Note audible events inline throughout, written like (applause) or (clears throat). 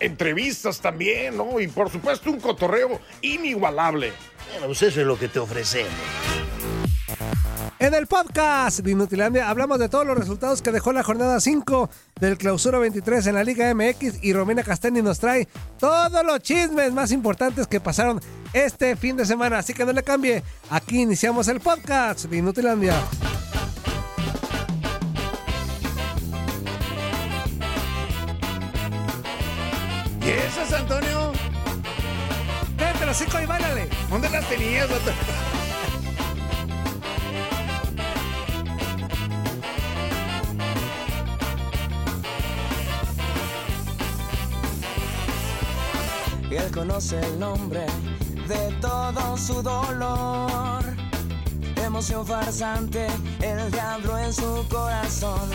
Entrevistas también, ¿no? Y por supuesto un cotorreo inigualable. Bueno, pues eso es lo que te ofrecemos. En el podcast de Inutilandia hablamos de todos los resultados que dejó la jornada 5 del Clausura 23 en la Liga MX y Romina Castelli nos trae todos los chismes más importantes que pasaron este fin de semana. Así que no le cambie, aquí iniciamos el podcast de Inutilandia. ¿Y esas, Antonio? Vente, los cinco y báilale. ¿Dónde las tenías? vato? Él conoce el nombre de todo su dolor. Emoción farsante, el diablo en su corazón.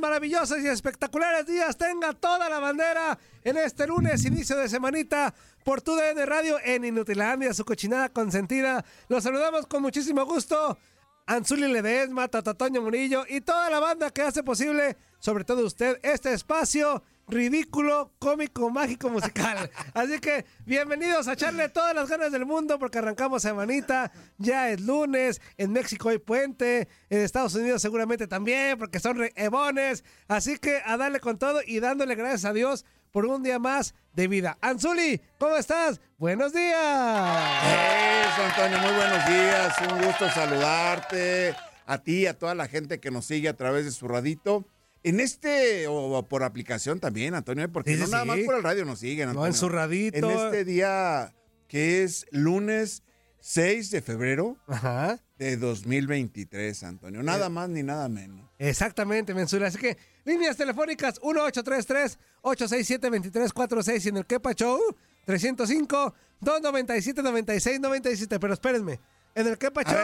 Maravillosos y espectaculares días. Tenga toda la bandera en este lunes, inicio de semanita, por tu DN Radio en Inutilandia, su cochinada consentida. Los saludamos con muchísimo gusto. Anzuli Ledesma, Tatatoño Murillo y toda la banda que hace posible, sobre todo usted, este espacio ridículo, cómico, mágico, musical. (laughs) Así que bienvenidos a echarle todas las ganas del mundo porque arrancamos semanita, ya es lunes, en México hay puente, en Estados Unidos seguramente también porque son ebones. Así que a darle con todo y dándole gracias a Dios por un día más de vida. Anzuli, ¿cómo estás? Buenos días. Eso, Antonio, muy buenos días. Un gusto saludarte. A ti, a toda la gente que nos sigue a través de su radito. En este, o por aplicación también, Antonio, porque Sí, no sí, nada más por el radio nos siguen, No, Antonio. en su radito. En este día que es lunes 6 de febrero Ajá. de 2023, Antonio. Nada más ni nada menos. Exactamente, Mensura. Así que líneas telefónicas 1833-867-2346 y en el Kepa Show 305-297-9697. Pero espérenme, en el Kepa Show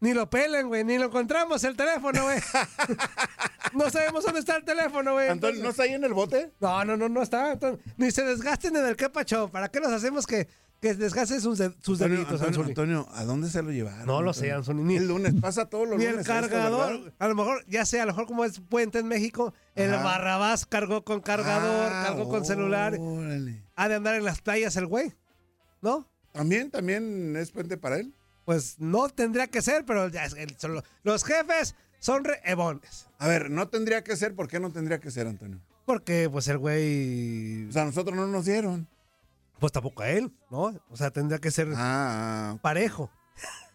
ni lo pelen, güey, ni lo encontramos el teléfono, güey. (laughs) no sabemos dónde está el teléfono, güey. Antonio, ¿no está ahí en el bote? No, no, no, no está. Ni se desgasten en el Kepa Show. ¿Para qué los hacemos que, que desgasten sus, de- sus Antonio, deditos, Antonio, Anzuli? Antonio, ¿a dónde se lo llevaron? No lo sé, Antonio? Anzuli, ni- El lunes, pasa todos los Ni lunes. el cargador, a lo mejor, ya sé, a lo mejor como es puente en México, el Ajá. Barrabás cargó con cargador, Ah, cargó con celular. órale. Ha de andar en las playas el güey, ¿no? ¿También, también es puente para él? Pues no tendría que ser, pero ya es- el- los jefes son re ebones. A ver, no tendría que ser, ¿por qué no tendría que ser, Antonio? Porque pues el güey, O sea, a nosotros no nos dieron. pues tampoco a él, ¿no? O sea, tendría que ser Ah, parejo.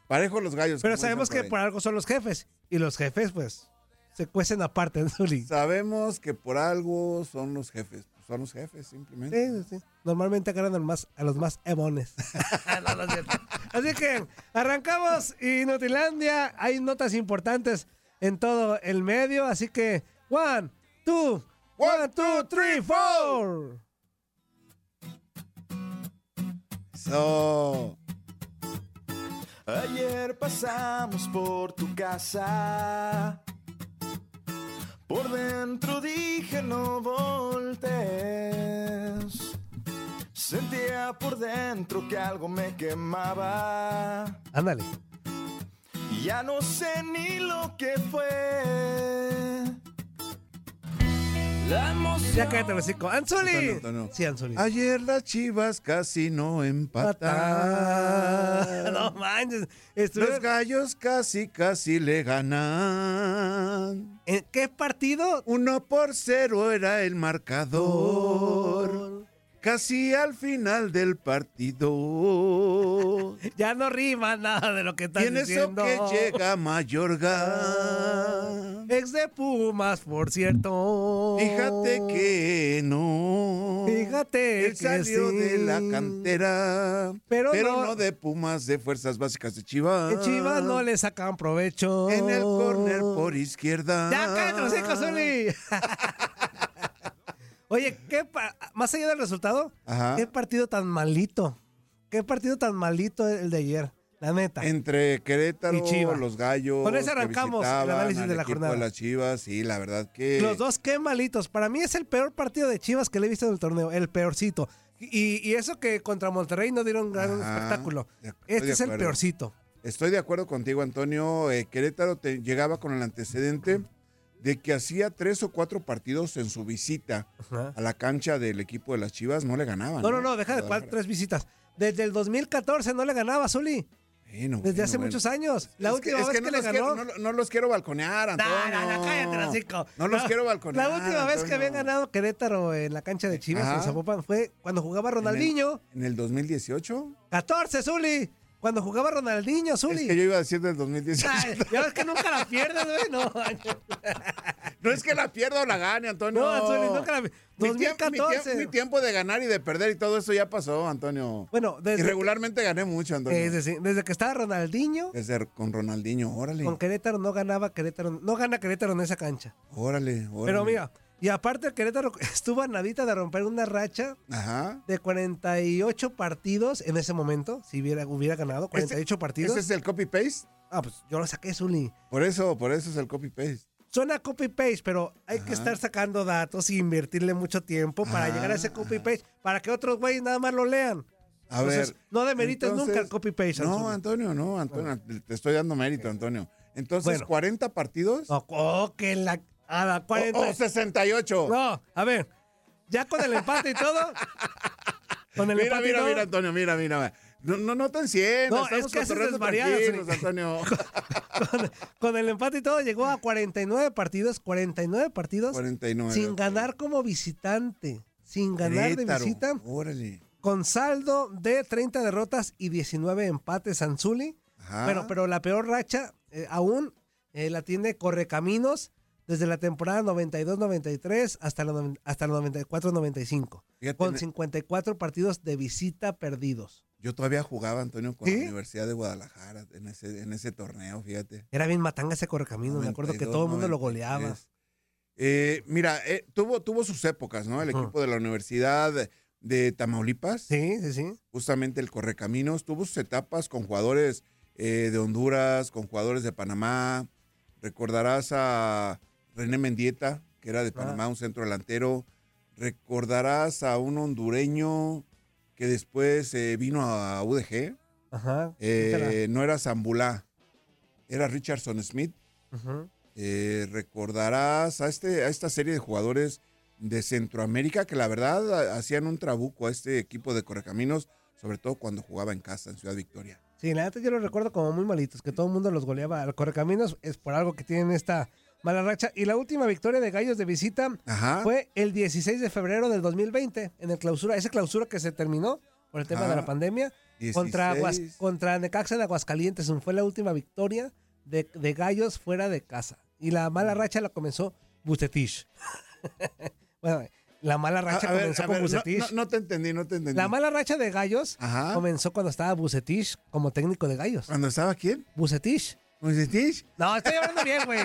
parejo los gallos. Pero sabemos que por algo son los jefes. Y los jefes, pues, se cuecen aparte, (laughs) Zuli. Sabemos que por algo son los jefes. Pues son los jefes, simplemente. Sí, sí. Normalmente agarran al más, a los más emones. (laughs) No, no es. Así que arrancamos Inutilandia. Hay notas importantes en todo el medio. Así que, one, two, one, two, three, four. Eso. Ayer pasamos por tu casa. Por dentro dije no voltes. Sentía por dentro que algo me quemaba. Ándale. Ya no sé ni lo que fue. La emoción. Ya cállate los cinco. Sí, Anzuli. Ayer las chivas casi no empataron. No manches. Los gallos casi, casi le ganan. ¿En qué partido? Uno por cero era el marcador. Casi al final del partido. (laughs) Ya no rima nada de lo que estás diciendo. que llega Mayorga. (laughs) Ex de Pumas, por cierto. Fíjate que no. Fíjate Él que salió sí. de la cantera. Pero Pero, no- no, de Pumas, de Fuerzas Básicas de Chivas. En Chivas no le sacan provecho. En el córner por izquierda. ¡Ya cállate, Zuli! (laughs) Oye, ¿qué pa- más allá del resultado, Ajá. qué partido tan malito. Qué partido tan malito el de ayer, la neta. Entre Querétaro, Y Chivas. los gallos. Con que arrancamos el análisis de la jornada. de las Chivas, sí, la verdad que. Los dos, qué malitos. Para mí es el peor partido de Chivas que le he visto en el torneo, el peorcito. Y, y eso que contra Monterrey no dieron gran Ajá, espectáculo. Este es el peorcito. Estoy de acuerdo contigo, Antonio. Eh, Querétaro te- llegaba con el antecedente de que hacía tres o cuatro partidos en su visita Ajá. a la cancha del equipo de las Chivas, no le ganaban. No, no, no, deja de cuatro, tres visitas. Desde el 2014 no le ganaba, Zuli. Bueno, Desde bueno, hace bueno. muchos años. La Es última es vez que, no le los ganó. quiero- no, no los quiero balconear, No, Antonio. no, no, cállate, hocico. No los quiero balconear. La última vez que habían ganado Querétaro en la cancha de Chivas Ajá. en Zapopan fue cuando jugaba ¿En el- Ronaldinho. ¿En el 2018? 14, Zuli. Cuando jugaba Ronaldinho, Zuli. Es que yo iba a decir del 2018. Ay, ya ves que nunca la pierdes, güey. No, (laughs) No es que la pierda o la gane, Antonio. no, Zuli, nunca la Mi tiempo- Mi, tiempo, 2014. mi tiempo de ganar y de perder y todo eso ya pasó, Antonio. Bueno, desde, y regularmente gané mucho, Antonio. eh, desde, desde que estaba Ronaldinho, Desde con Ronaldinho, órale. con Querétaro no ganaba Querétaro. No gana Querétaro en esa cancha. Órale, órale. Pero mira, y aparte Querétaro (laughs) estuvo a nadita de romper una racha Ajá. de 48 partidos en ese momento, si hubiera, hubiera ganado 48 partidos. ¿Ese es el copy-paste? Ah, pues yo lo saqué, Zuli. Por eso, por eso es el copy-paste. Suena copy-paste, pero hay que estar sacando datos y invertirle mucho tiempo para llegar a ese copy-paste, para que otros güeyes nada más lo lean. A Entonces, ver. no demerites entonces- nunca el copy-paste. No. Antonio, no, Antonio. Te estoy dando mérito, Antonio. Entonces, Bueno. 40 partidos. No, oh, que la... A la 40... O, o 68. No, a ver, ya con el empate y todo... Con el mira, empate y mira, todo, mira, Antonio, mira, mira. No, no, no te enciendas. No, estamos es que Zuli. Antonio. (laughs) con, con el empate y todo llegó a 49 partidos, 49 partidos 49. sin ganar como visitante, sin ganar de visita, Órale. con saldo de 30 derrotas y 19 empates Anzuli. Ajá. Pero, pero la peor racha eh, aún eh, la tiene Correcaminos desde la temporada 92-93 hasta la, hasta la 94-95, Fíjate, con ne- 54 partidos de visita perdidos. Yo todavía jugaba, Antonio, con ¿Sí? la Universidad de Guadalajara en ese, en ese torneo, fíjate. Era bien matanga ese Correcaminos, me acuerdo que 92, todo el mundo lo 93. goleaba. Eh, mira, eh, tuvo, tuvo sus épocas, ¿no? El equipo de la Universidad de Tamaulipas, Sí, sí, sí. justamente el Correcaminos, tuvo sus etapas con jugadores eh, de Honduras, con jugadores de Panamá. Recordarás a René Mendieta, que era de Panamá, un centro delantero. Recordarás a un hondureño que después eh, vino a UDG. Ajá. Eh, no era Zambulá, era Richardson Smith. Ujú. Eh, recordarás a, este, a esta serie de jugadores de Centroamérica que la verdad hacían un trabuco a este equipo de Correcaminos, sobre todo cuando jugaba en casa en Ciudad Victoria. Sí, la neta yo los recuerdo como muy malitos, que todo el mundo los goleaba. Al Correcaminos es por algo que tienen esta mala racha. Y la última victoria de Gallos de visita Ajá. fue el 16 de febrero del 2020, en el clausura, esa clausura que se terminó por el tema Ajá. de la pandemia, contra, Aguas- 16. contra Necaxa de Aguascalientes. Fue la última victoria de, de Gallos fuera de casa. Y la mala racha la comenzó Bucetich. (laughs) bueno, la mala racha a comenzó con ver, no, Bucetich. no- no te entendí, no te entendí. La mala racha de Gallos Ajá. comenzó cuando estaba Bucetich como técnico de Gallos. ¿Cuándo estaba quién? Bucetich. ¿Bucetich? No, estoy hablando bien, güey.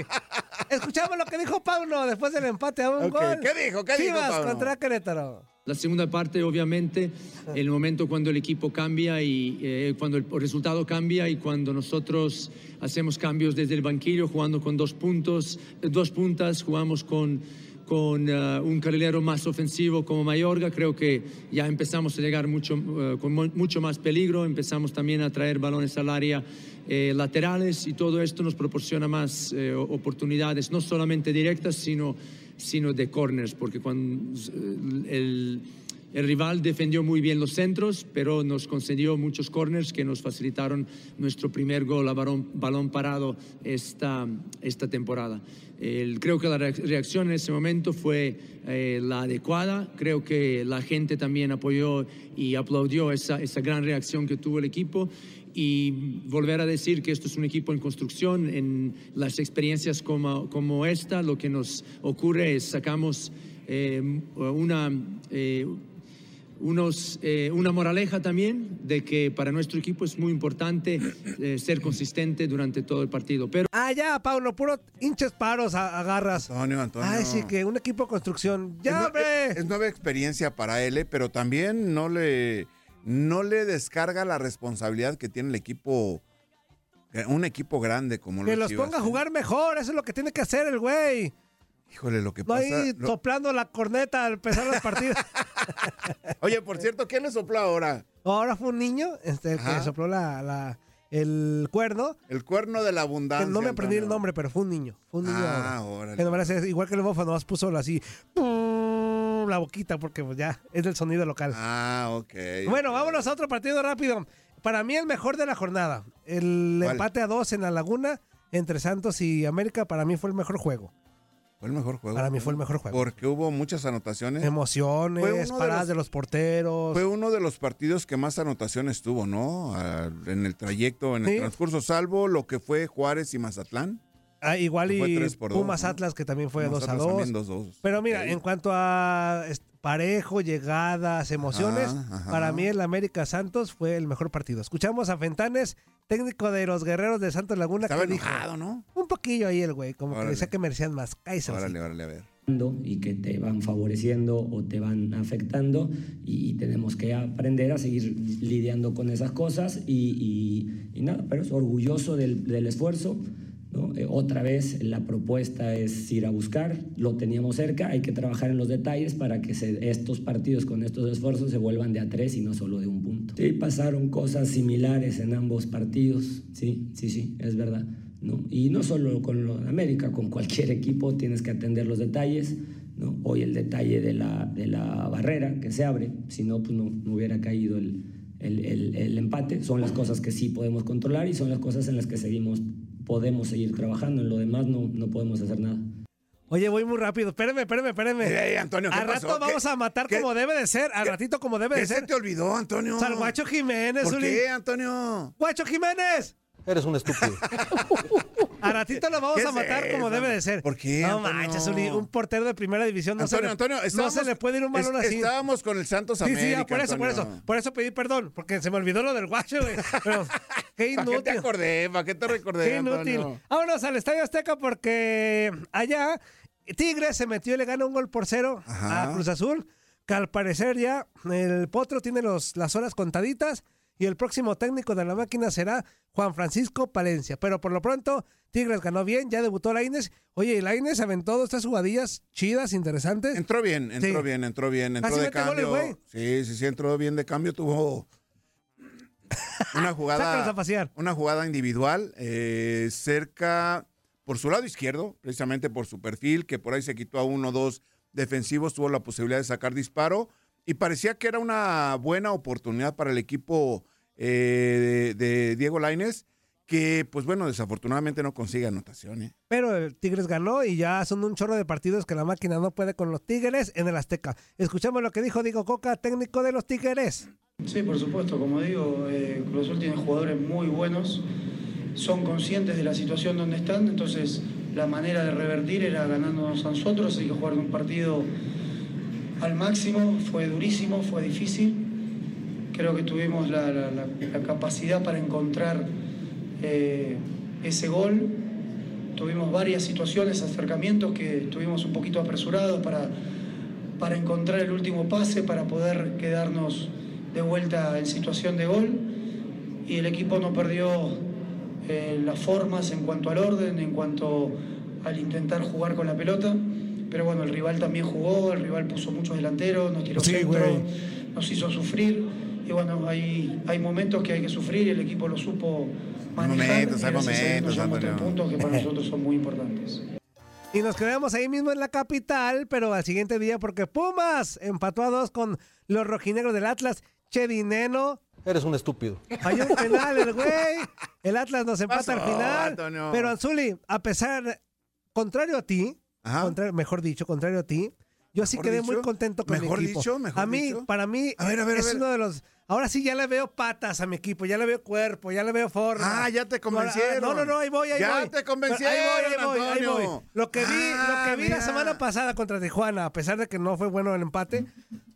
Escuchamos lo que dijo Paulo después del empate a un gol. ¿qué dijo? ¿Qué dijo, Chivas Paulo? contra Querétaro. La segunda parte, obviamente, el momento cuando el equipo cambia y eh, cuando el resultado cambia y cuando nosotros hacemos cambios desde el banquillo, jugando con dos puntos, dos puntas, jugamos con, con eh, un carrilero más ofensivo como Mayorga, creo que ya empezamos a llegar mucho, eh, con mu- mucho más peligro, empezamos también a traer balones al área eh, laterales y todo esto nos proporciona más eh, oportunidades, no solamente directas, sino, sino de corners, porque cuando el, El rival defendió muy bien los centros, pero nos concedió muchos corners que nos facilitaron nuestro primer gol a balón, balón parado esta, esta temporada. Creo que la reac- reacción en ese momento fue eh, la adecuada. Creo que la gente también apoyó y aplaudió esa, esa gran reacción que tuvo el equipo. Y volver a decir que esto es un equipo en construcción, en las experiencias como, como esta, lo que nos ocurre es sacamos eh, una, eh, unos, eh, una moraleja también de que para nuestro equipo es muy importante eh, ser consistente durante todo el partido. Pero Ah, ya, Paulo, puro hinches paros a- agarras. Antonio, Antonio. Ay, sí, que un equipo de construcción. Es ¡Ya, hombre! Es, nueva experiencia para él, eh, pero también no le, no le descarga la responsabilidad que tiene el equipo, un equipo grande como lo Que es los Chivas, ponga a jugar mejor, eso es lo que tiene que hacer el güey. Híjole, lo que No pasa. ahí lo- soplando la corneta al empezar los partidos. (laughs) Oye, por cierto, ¿quién le sopló ahora? Ahora fue un niño este, el que sopló la, la- el cuerno. El cuerno de la Que abundancia. no me aprendí el nombre, pero fue un niño. Fue un niño. Ah, ahora. igual que el bofa, nomás puso así. La boquita, porque pues, ya es del sonido local. Ah, ok. Bueno, vámonos a otro partido rápido. Para mí el mejor de la jornada. El ¿Cuál? empate a dos en la laguna entre Santos y América para mí fue el mejor juego. Fue el mejor juego. Para mí fue el mejor juego. Porque hubo muchas anotaciones. Emociones, de paradas los- de los porteros. Fue uno de los partidos que más anotaciones tuvo, ¿no? En el trayecto, en el Sí. transcurso, salvo lo que fue Juárez y Mazatlán. Ah, igual y dos, Pumas ¿no? Atlas, que también fue Pumas 2 a Atlas 2. también 2-2. Pero mira, en cuanto a parejo, llegadas, emociones, Ajá, ajá. para mí el América Santos fue el mejor partido. Escuchamos a Fentanes, técnico de los guerreros de Santos Laguna, Estaba que dijo enojado, ¿no? un poquillo ahí el güey, como que Órale. decía que merecían más. Cállese, Órale, órale, a ver. y que te van favoreciendo o te van afectando y, y tenemos que aprender a seguir lidiando con esas cosas y, y- y nada, pero es orgulloso del, del esfuerzo. ¿No? Eh, otra vez la propuesta es ir a buscar, lo teníamos cerca, hay que trabajar en los detalles para que se- estos partidos con estos esfuerzos se vuelvan de a tres y no solo de un punto. Sí, pasaron cosas similares en ambos partidos, sí, sí, sí, es verdad. ¿no? Y no solo con lo América, con cualquier equipo tienes que atender los detalles. ¿no? Hoy el detalle de la, de la barrera que se abre, si no, pues no, no hubiera caído el, el, el- el empate. Son las cosas que sí podemos controlar y son las cosas en las que seguimos, podemos seguir trabajando. En lo demás no, no podemos hacer nada. Oye, voy muy rápido. Espérame, espérame, espérame. Ey, Antonio, ¿qué Al rato pasó? vamos ¿Qué- a matar qué- como debe de ser. Al qué- ratito como debe de ¿Qué se ser. te olvidó, Antonio? Salguacho Jiménez, ¿Por Uli. qué, Antonio? ¡Guacho Jiménez! Eres un estúpido. (laughs) A ratito lo vamos ¿Qué a es matar como debe de ser. ¿Por qué, No Antonio? manches, un portero de primera división no, Antonio, se, le, Antonio, no se le puede ir un balón es- así. Estábamos con el Santos Sí, América. sí, ah, por eso, por eso. Por eso pedí perdón, porque se me olvidó lo del guacho, güey. (laughs) Pero qué ¿Para qué te inútil. acordé? ¿Para qué te recordé, Qué inútil. Antonio? Vámonos al Estadio Azteca porque allá Tigres se metió y le gana un gol por cero Ajá. a Cruz Azul, que al parecer ya el Potro tiene los, las horas contaditas y el próximo técnico de la máquina será Juan Francisco Palencia. Pero por lo pronto, Tigres ganó bien, ya debutó Laines. Oye, y Laines aventó dos, tres jugadillas chidas, interesantes. Entró bien, entró Sí. bien, entró bien, entró de goles, cambio. güey. sí, sí, sí, entró bien de cambio, tuvo una (laughs) jugada, a pasear. una jugada individual eh, cerca por su lado izquierdo, precisamente por su perfil, que por ahí se quitó a uno o dos defensivos, tuvo la posibilidad de sacar disparo y parecía que era una buena oportunidad para el equipo eh, de, de Diego Laines, que pues bueno, desafortunadamente no consigue anotación. ¿eh? Pero el Tigres ganó y ya son un chorro de partidos que la máquina no puede con los Tigres en el Azteca. Escuchamos lo que dijo Diego Coca, técnico de los Tigres. Sí, por supuesto, como digo, eh, Cruz Azul tiene jugadores muy buenos, son conscientes de la situación donde están, entonces la manera de revertir era ganándonos a nosotros, hay que jugar un partido al máximo, fue durísimo, fue difícil, creo que tuvimos la, capacidad para encontrar eh, ese gol, tuvimos varias situaciones, acercamientos que estuvimos un poquito apresurados para, para encontrar el último pase, para poder quedarnos de vuelta en situación de gol. Y el equipo no perdió eh, las formas en cuanto al orden, en cuanto al intentar jugar con la pelota. Pero bueno, el rival también jugó, el rival puso muchos delanteros, nos tiró Sí, centro, güey. nos hizo sufrir. Y bueno, hay, hay momentos que hay que sufrir y el equipo lo supo manejar. momentos, hay momentos, Antonio. puntos que para nosotros son muy importantes. Y nos quedamos ahí mismo en la capital, pero al siguiente día porque Pumas empató a dos con los rojinegros del Atlas. Che Dineno. Eres un estúpido. Falló un penal el güey. El Atlas nos empata al Pasó, final. Antonio. Pero Anzuli, a pesar, contrario a ti, Ajá. contrario- mejor dicho, contrario a ti, yo sí Mejor quedé dicho, muy contento con mejor mi equipo. dicho, mejor a mí, dicho. para mí, A ver, a ver, a es ver. uno de los. Ahora sí ya le veo patas a mi equipo, ya le veo cuerpo, ya le veo forma. Ah, ya te convencieron. No, no, no, ahí voy, ahí Ya voy. te convencieron, Ahí voy, ahí voy, ahí voy. Antonio. Lo que vi, Ah, lo que vi la semana pasada contra Tijuana, a pesar de que no fue bueno el empate,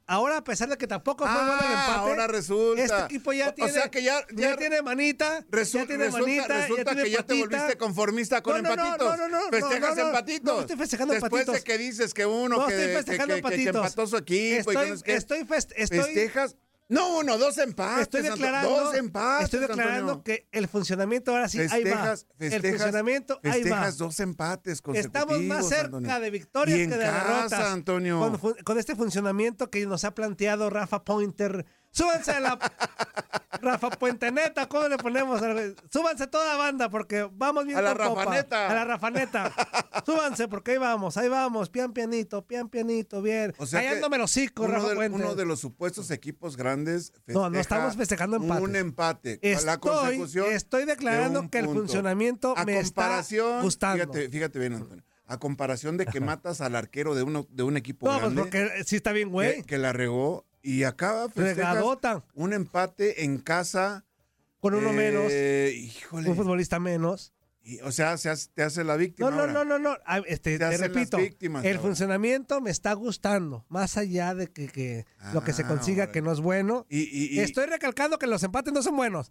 ahora a pesar de que tampoco fue bueno el Ah, empate, ahora resulta. este equipo ya O- o tiene, sea que ya- ya- tiene manita, Resu- ya tiene resulta manita, resulta ya tiene que ya te volviste conformista con No, empatitos. no, no, no, Festejas no, no, empatitos. no estoy festejando Después empatitos. de que dices que uno No que, estoy que- festejando que- que- que empatitos. empató su equipo y que Estoy- sé qué. estoy fest- estoy- Festejas. No, uno, dos empates. Estoy declarando, Dos empates. estoy declarando que el funcionamiento ahora sí, ahí va. Festejas, el festejas, funcionamiento, ahí va. festejas dos empates consecutivos. Estamos más cerca Antonio. de victorias Y en que de casa, derrotas. Antonio. Con, con este funcionamiento que nos ha planteado Rafa Pointer. Súbanse a la Rafa Puenteneta, ¿cómo le ponemos? Súbanse toda banda porque vamos bien A la con popa. Rafaneta. A la Rafaneta. Súbanse porque ahí vamos, ahí vamos, pian pianito, pian pianito, bien. O sea Callándome los hocico, Rafa Puente. uno de los supuestos equipos grandes No, no estamos festejando empates. Un empate. la Estoy, consecución estoy de declarando que el funcionamiento A me está comparación, gustando. Fíjate, fíjate bien, Antonio. A comparación de que matas al arquero de, uno, de un equipo No, pues grande porque sí está bien, güey. que, que la regó y acaba Regadota. un empate en casa. Con uno eh, menos. Híjole. Un futbolista menos. Y, o sea, se hace- te hace la víctima. No, no, ahora. no, no, no. Ah, Este, Te te, repito, víctimas el ahora. funcionamiento me está gustando. Más allá de que, que lo que se Ah, consiga que no es bueno. Y, y- y- Estoy recalcando que los empates no son buenos.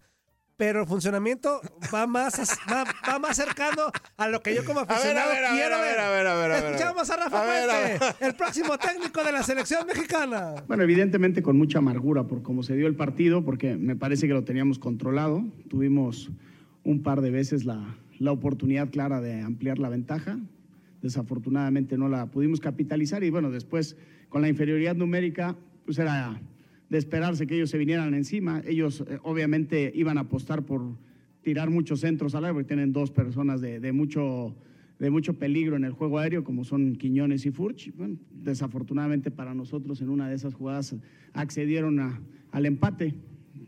Pero el funcionamiento va más, va, va más cercano a lo que yo como aficionado quiero a ver, ver. a ver, a ver, a ver. Escuchamos a Rafa Puente, (laughs) el próximo técnico de la selección mexicana. Bueno, evidentemente con mucha amargura por cómo se dio el partido, porque me parece que lo teníamos controlado. Tuvimos un par de veces la, la oportunidad clara de ampliar la ventaja. Desafortunadamente no la pudimos capitalizar y bueno, después con la inferioridad numérica, pues era de esperarse que ellos se vinieran encima. Ellos eh, obviamente iban a apostar por tirar muchos centros al aire, porque tienen dos personas de, de mucho de mucho peligro en el juego aéreo, como son Quiñones y Furch. Bueno, desafortunadamente para nosotros en una de esas jugadas accedieron a- al empate.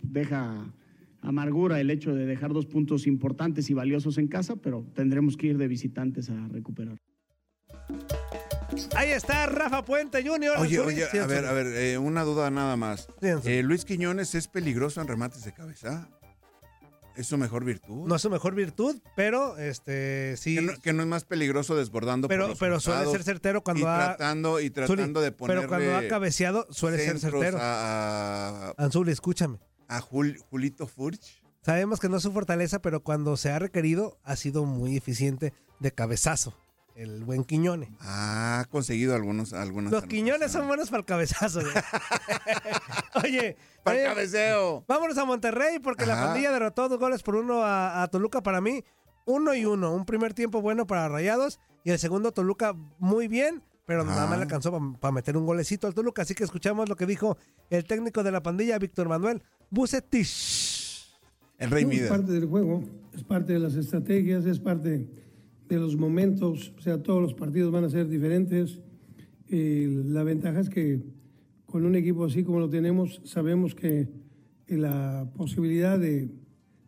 Deja amargura el hecho de dejar dos puntos importantes y valiosos en casa, pero tendremos que ir de visitantes a recuperar. Ahí está Rafa Puente Jr. Oye, oye, a ver, a ver, eh, una duda nada más. Eh, Luis Quiñones es peligroso en remates de cabeza. ¿Es su mejor virtud? No es su mejor virtud, pero este sí. Que no, que no es más peligroso desbordando pero, por los pero suele ser certero cuando y ha. tratando y tratando Zuli, de ponerle Pero cuando ha cabeceado, suele ser certero. a, Anzuli, escúchame. a Jul- Julito Furch. Sabemos que no es su fortaleza, pero cuando se ha requerido, ha sido muy eficiente de cabezazo. El buen Quiñone. Ha conseguido algunos, algunas. Los Quiñones son buenos para el cabezazo. güey. (laughs) Oye, Para el cabeceo. vámonos a Monterrey porque la pandilla derrotó dos goles por uno a, a Toluca para mí. Uno y uno. Un primer tiempo bueno para Rayados y el segundo Toluca muy bien, pero nada más le alcanzó para meter un golecito al Toluca. Así que escuchamos lo que dijo el técnico de la pandilla, Víctor Manuel Bucetich. El Rey No, Es parte del juego, es parte de las estrategias, es parte de los momentos, o sea, todos los partidos van a ser diferentes. Eh, la ventaja es que con un equipo así como lo tenemos, sabemos que la posibilidad de,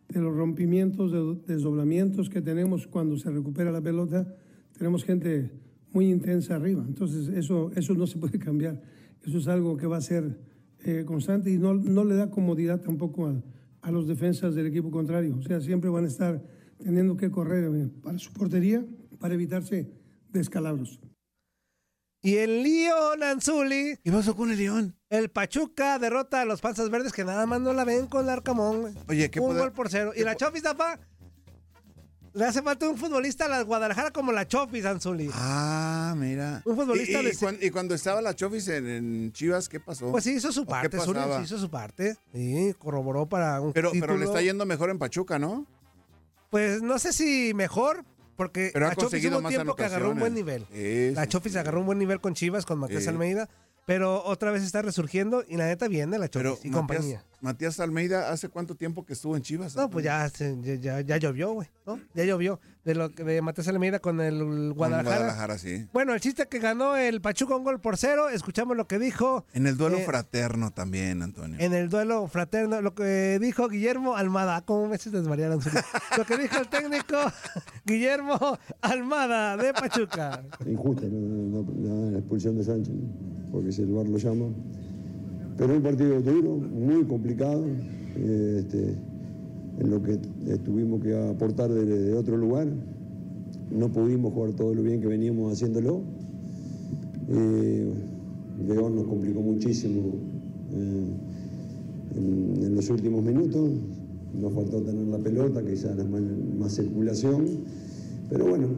de los rompimientos, de desdoblamientos que tenemos cuando se recupera la pelota, tenemos gente muy intensa arriba. Entonces, eso, eso no se puede cambiar. Eso es algo que va a ser eh, constante y no, no le da comodidad tampoco a, a los defensas del equipo contrario. O sea, siempre van a estar teniendo que correr eh, para su portería para evitarse descalabros. Y el León Anzuli. ¿Qué pasó con el León? El Pachuca derrota a los Panzas Verdes que nada más no la ven con el Arcamón. Oye, ¿qué Un poder- gol por cero. Y la Chofis, Zapa, le hace falta un futbolista a la Guadalajara como la Chofis, Anzuli. Ah, mira. Un futbolista y, y, de- cuan- y cuando estaba la Chofis en, en Chivas, ¿qué pasó? Pues sí hizo su ¿O qué parte, Zuli, sí hizo su parte. Sí, corroboró para un Pero, título. pero le está yendo mejor en Pachuca, ¿no? Pues no sé si mejor, porque Pero ha la Chofis conseguido hubo un más tiempo que agarró un buen anotaciones. nivel. La Chofis agarró un buen nivel con Chivas, con Macías Sí. Almeida. Pero otra vez está resurgiendo y la neta viene la Pero Chofis y Matías, compañía. Matías Almeida, ¿hace cuánto tiempo que estuvo en Chivas? No, pues ya, se- ya, ya- ya llovió, güey, ¿no? Ya llovió. De lo que- de Matías Almeida con el Guadalajara. Guadalajara, sí. Bueno, el chiste que ganó el Pachuca un gol por cero, escuchamos lo que dijo En el duelo Eh, fraterno también, Antonio. en el duelo fraterno, lo que dijo Guillermo Almada. ¿Cómo me Anzuli? (laughs) Lo que dijo el técnico (laughs) Guillermo Almada de Pachuca. Injusta no, no- no, la expulsión de Sánchez, porque si el VAR lo llama. Pero un partido duro, muy complicado, eh, este, en lo que eh, tuvimos que aportar de, de otro lugar. No pudimos jugar todo lo bien que veníamos haciéndolo. Eh, León nos complicó muchísimo eh, en, en los últimos minutos. Nos faltó tener la pelota, quizás más, más circulación. Pero bueno,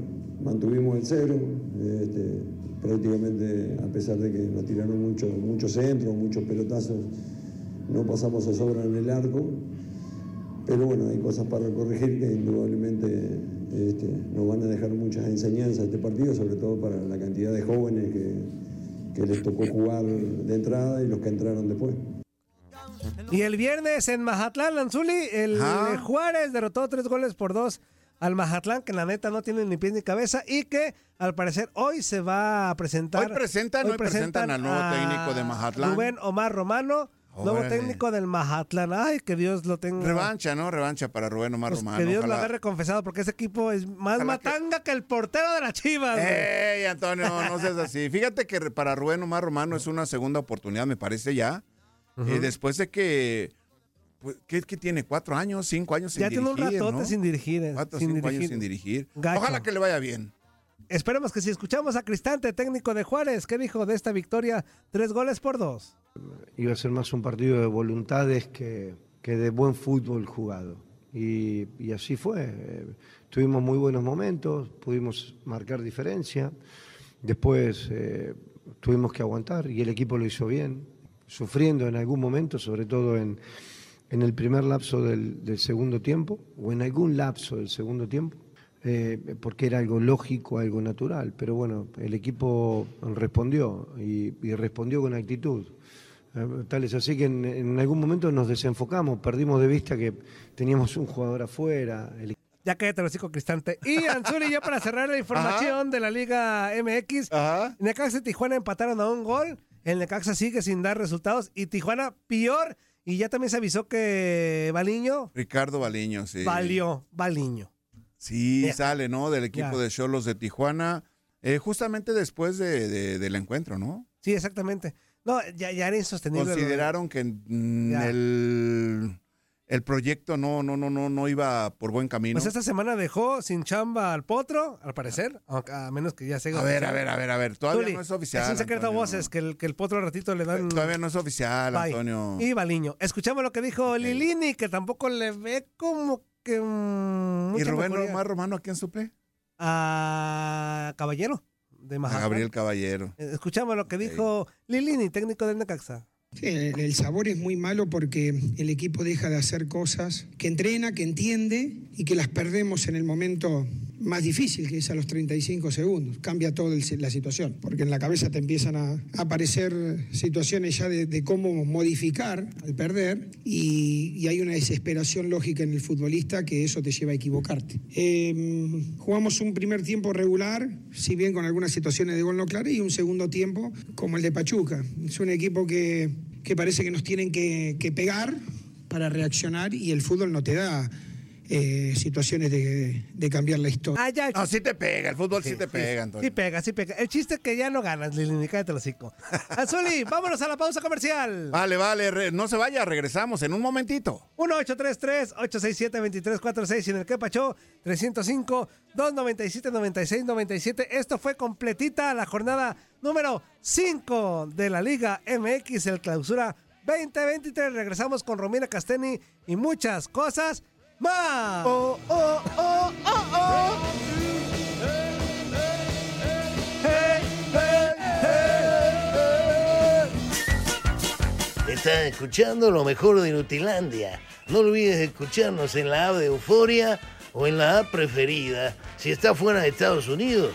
mantuvimos el cero. este, prácticamente, a pesar de que nos tiraron mucho- muchos centros, muchos pelotazos, no pasamos a sobra en el arco. Pero bueno, hay cosas para corregir que indudablemente este, nos van a dejar muchas enseñanzas este partido, sobre todo para la cantidad de jóvenes que, que les tocó jugar de entrada y los que entraron después. Y el viernes en Mazatlán, Anzuli, el. Juárez derrotó tres goles por dos al Mazatlán, que la neta no tiene ni pies ni cabeza, y que al parecer hoy se va a presentar. Hoy presentan, hoy presentan al nuevo técnico de Mazatlán. Rubén Omar Romano, nuevo técnico del Mazatlán. Ay, que Dios lo tenga. Revancha, ¿no? Revancha para Rubén Omar Pues Romano. que Dios Ojalá- lo agarre confesado, porque ese equipo es más Ojalá matanga que... el portero de las chivas. ¡Ey, Antonio! No seas así. Fíjate que para Rubén Omar Romano es una segunda oportunidad, me parece ya. Eh, después de que. Pues, ¿qué, qué tiene? ¿Cuatro años? ¿Cinco años sin ya tiene un dirigir? ratote ¿no? sin dirigir. eh, Cuatro, sin cinco dirigir. años sin dirigir. Gacho. Ojalá que le vaya bien. Esperemos que si escuchamos a Cristante, técnico de Juárez, ¿qué dijo de esta victoria? Tres goles por dos. iba a ser más un partido de voluntades que, que de buen fútbol jugado. Y, y así fue. Eh, tuvimos muy buenos momentos, pudimos marcar diferencia. Después eh, tuvimos que aguantar y el equipo lo hizo bien, sufriendo en algún momento, sobre todo en, en el primer lapso del, del segundo tiempo o en algún lapso del segundo tiempo. eh, porque era algo lógico, algo natural, pero bueno, el equipo respondió y, y respondió con actitud. Eh, Tal es así que en, en algún momento nos desenfocamos, perdimos de vista que teníamos un jugador afuera. el Ya cállate el hocico, Cristante. Y (laughs) Anzuli, ya para cerrar la información de la Liga MX, Necaxa y Tijuana empataron a un gol. El Necaxa sigue sin dar resultados y Tijuana peor. Y ya también se avisó que Baliño Ricardo Baliño, sí. valió, Baliño. Sí, sale, ¿no? Del equipo de Cholos de Tijuana. eh, justamente después de- de- del encuentro, ¿no? Sí, exactamente. No, ya, ya era insostenible. Consideraron que Ya. el, el proyecto no, no, no, no, no iba por buen camino. Pues esta semana dejó sin chamba al Potro, al parecer, a menos que ya se A ver, a ver, a ver, a ver. Todavía no es oficial. Es un secreto a voces que el, que el Potro al ratito le dan. Todavía no es oficial, Bye. Antonio. Y Baliño. Escuchamos lo que dijo Lilini, que tampoco le ve como que. mm, ¿Y Rubén mejoría. Omar Romano a quién suple? A Caballero, de A Mazatlán. Gabriel Caballero. Eh, Escuchamos lo que dijo Lilini, técnico del Necaxa. Sí, el, sabor es muy malo porque el equipo deja de hacer cosas que entrena, que entiende y que las perdemos en el momento más difícil, que es a los 35 segundos. Cambia toda la situación, porque en la cabeza te empiezan a aparecer situaciones ya de, de cómo modificar al perder y, y hay una desesperación lógica en el futbolista que eso te lleva a equivocarte. Eh, jugamos un primer tiempo regular, si bien con algunas situaciones de gol no claras, y un segundo tiempo como el de Pachuca. Es un equipo que, que parece que nos tienen que, que pegar para reaccionar y el fútbol no te da eh, situaciones de, de cambiar la historia. Ah, ya, No, sí te pega, el fútbol sí, te pega, Antonio. Sí pega, sí pega. El chiste es que ya no ganas, Lilini, cállate el hocico. (laughs) Azuli, vámonos a la pausa comercial. Vale, vale, re- no se vaya, regresamos en un momentito. 1-833-867-2346 y en el que pachó 305-297-9697. Esto fue completita la jornada número 5 de la Liga MX, el clausura 2023. Regresamos con Romina Casteni y muchas cosas más. Oh, oh, oh, oh, oh. Estás escuchando lo mejor de Nutilandia. No olvides escucharnos en la app de Euforia o en la app preferida si estás fuera de Estados Unidos.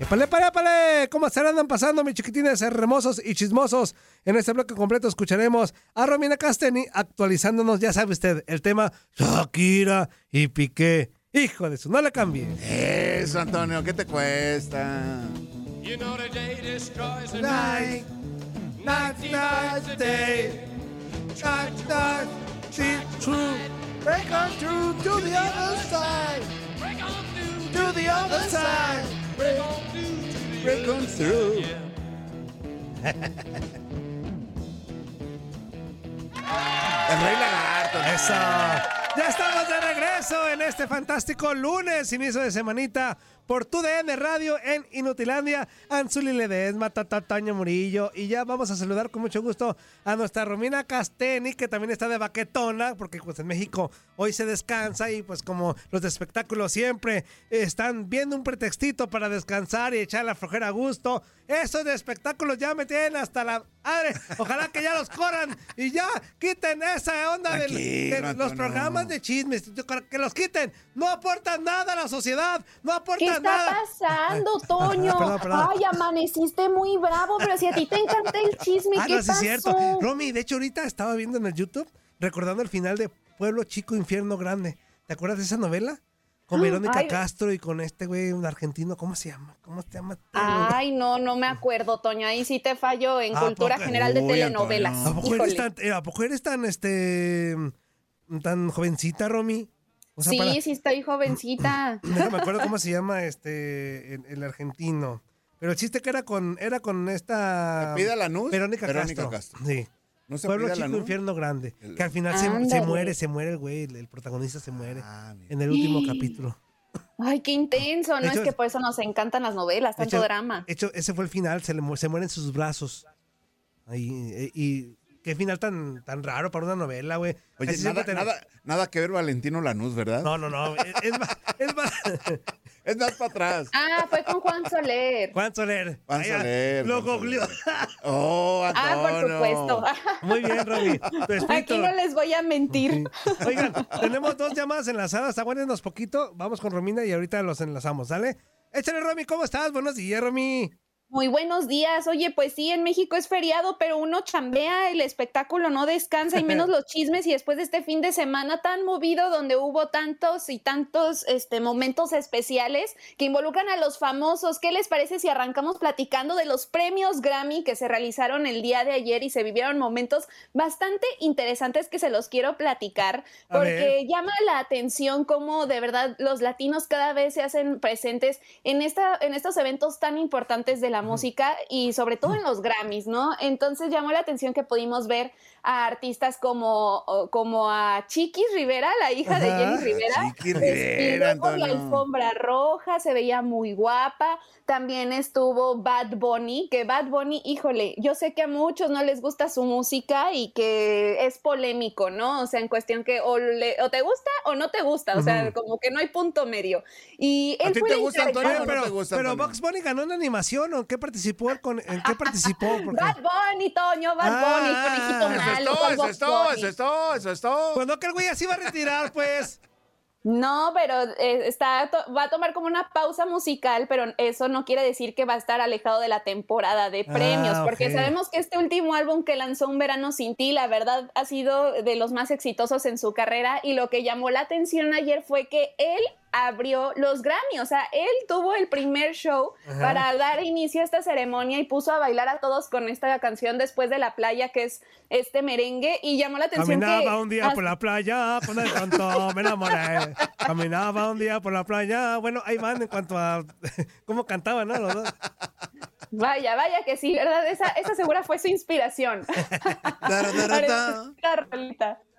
¡Épale, épale, épale! ¿Cómo se la andan pasando, mis chiquitines hermosos y chismosos? En este bloque completo escucharemos a Romina Casteni actualizándonos, ya sabe usted, el tema Shakira y Piqué. Hijo de su, no le cambie. Eso, Antonio, ¿qué te cuesta? You know the day destroys the Night, night, night, day. Night, night, see through. Break on through to the other side. Break on through To the other side. Break Break on through. (laughs) El rey lagarto. Eso. Ya estamos de regreso en este fantástico lunes, inicio de semanita, por tu DN Radio en Inutilandia. Anzuli Ledesma, Tata Taño Murillo. Y ya vamos a saludar con mucho gusto a nuestra Romina Casteni, que también está de baquetona, porque pues en México hoy se descansa y pues como los de espectáculos siempre están viendo un pretextito para descansar y echar la flojera a gusto. Esos de espectáculos ya me tienen hasta la madre. Ojalá que ya los corran y ya quiten esa onda de, los programas de chismes. Que los quiten. No aportan nada a la sociedad. No ¿Qué aportan está nada. pasando, (laughs) Toño? Perdón, perdón. Ay, amaneciste muy bravo, pero si a ti te encanta el chisme, Ah, ¿qué no, sí pasó? es cierto. Romy, de hecho, ahorita estaba viendo en el YouTube, recordando el final de Pueblo Chico, Infierno Grande. ¿Te acuerdas de esa novela? Con (gasps) Verónica ay. Castro y con este güey, un argentino. ¿Cómo se llama? ¿Cómo se llama? Ay, no, no me acuerdo, Toño. Ahí sí te fallo en ¿A cultura poco? general de Uy, telenovelas. ¿A poco, eres tan, eh, ¿A poco eres tan, este, tan jovencita, Romy? O sea, sí, para- sí estoy jovencita. (clears throat) Déjame acuerdo cómo se llama este el, el argentino. Pero el chiste que era con era con esta ¿Se pide Lanús? Verónica, Verónica Castro. Castro. Sí. ¿No se Pueblo Chico? Infierno Grande. El- Que al final se, muere, se muere el güey, el, el protagonista se muere Ah, mira. en el último capítulo. Ay, qué intenso. No hecho, es que por eso nos encantan las novelas, tanto hecho- drama. De hecho, ese fue el final, se, le, se muere en sus brazos. Ahí, eh, y qué final tan, tan raro para una novela, güey. Oye, nada, siempre te- nada, nada que ver Valentino Lanús, ¿verdad? No, no, no. Es, (laughs) es más, es más- Es más para atrás. Ah, fue con Juan Soler. Juan Soler. Juan Soler, Lo googleó. Oh, Ah, por supuesto. (laughs) Muy bien, espíritu- Aquí no les voy a mentir. Oigan, tenemos dos llamadas enlazadas. Aguántenos poquito. Vamos con Romina y ahorita los enlazamos, ¿sale? Échale, Romy, ¿cómo estás? Buenos días, Romy. Muy buenos días. Oye, pues sí, en México es feriado, pero uno chambea, el espectáculo no descansa y menos (laughs) los chismes. Y después de este fin de semana tan movido, donde hubo tantos y tantos este, momentos especiales que involucran a los famosos, ¿qué les parece si arrancamos platicando de los premios Grammy que se realizaron el día de ayer y se vivieron momentos bastante interesantes que se los quiero platicar? Porque llama la atención cómo de verdad los latinos cada vez se hacen presentes en, esta, en estos eventos tan importantes de la música y sobre todo en los Grammys, ¿no? Entonces llamó la atención que pudimos ver a artistas como, como a Chiquis Rivera, la hija de Jenny Rivera. Chiquis Rivera, por la Antonio. alfombra roja, se veía muy guapa. También estuvo Bad Bunny, que Bad Bunny, híjole, yo sé que a muchos no les gusta su música y que es polémico, ¿no? O sea, en cuestión que o, le- o te gusta o no te gusta, o sea, Ujú. como que no hay punto medio. Y él fue el encargado- pero, pero Box Bunny ganó en animación o en qué participó? Con- ¿En qué participó? (laughs) Porque... Bad Bunny, Toño, Bad Bunny, Ah, conejito es malo. Todo, ¿cuál eso es todo, eso es todo, eso es todo. Pues no, que el güey así va a retirar, pues. No, pero eh, está, va a tomar como una pausa musical, pero eso no quiere decir que va a estar alejado de la temporada de Ah, premios, porque sabemos que este último álbum que lanzó Un Verano Sin Ti, la verdad, ha sido de los más exitosos en su carrera y lo que llamó la atención ayer fue que él abrió los Grammy, o sea, él tuvo el primer show Ajá. para dar inicio a esta ceremonia y puso a bailar a todos con esta canción después de la playa, que es este merengue, y llamó la atención que... Caminaba un día hasta- por la playa, con el canto me enamoré. Caminaba un día por la playa. Bueno, ahí van en cuanto a (laughs) cómo cantaban, ¿no? Los dos. Vaya, vaya que sí, ¿verdad? Esa, esa segura fue su inspiración. (laughs) (laughs)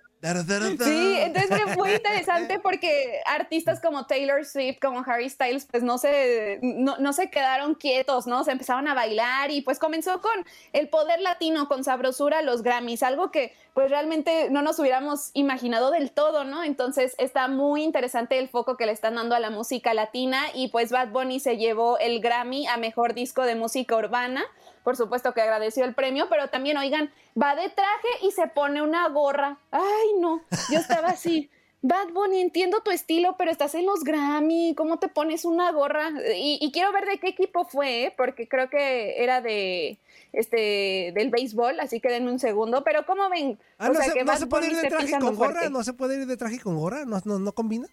Sí, entonces fue muy (laughs) interesante porque artistas como Taylor Swift, como Harry Styles, pues no se, no, no, se quedaron quietos, ¿no? Se empezaron a bailar y pues comenzó con el poder latino, con sabrosura los Grammys, algo que pues realmente no nos hubiéramos imaginado del todo, ¿no? Entonces está muy interesante el foco que le están dando a la música latina y pues Bad Bunny se llevó el Grammy a Mejor Disco de Música Urbana por supuesto que agradeció el premio, pero también, oigan, va de traje y se pone una gorra. Ay, no, yo estaba así. (laughs) Bad Bunny, entiendo tu estilo, pero estás en los Grammy, ¿cómo te pones una gorra? Y, quiero ver de qué equipo fue, ¿eh? porque creo que era de este del béisbol, así que denme un segundo, pero ¿cómo ven? Ah, no, se, no se, puede ir de traje con gorra, no se puede ir de traje con gorra, no, no, no combina.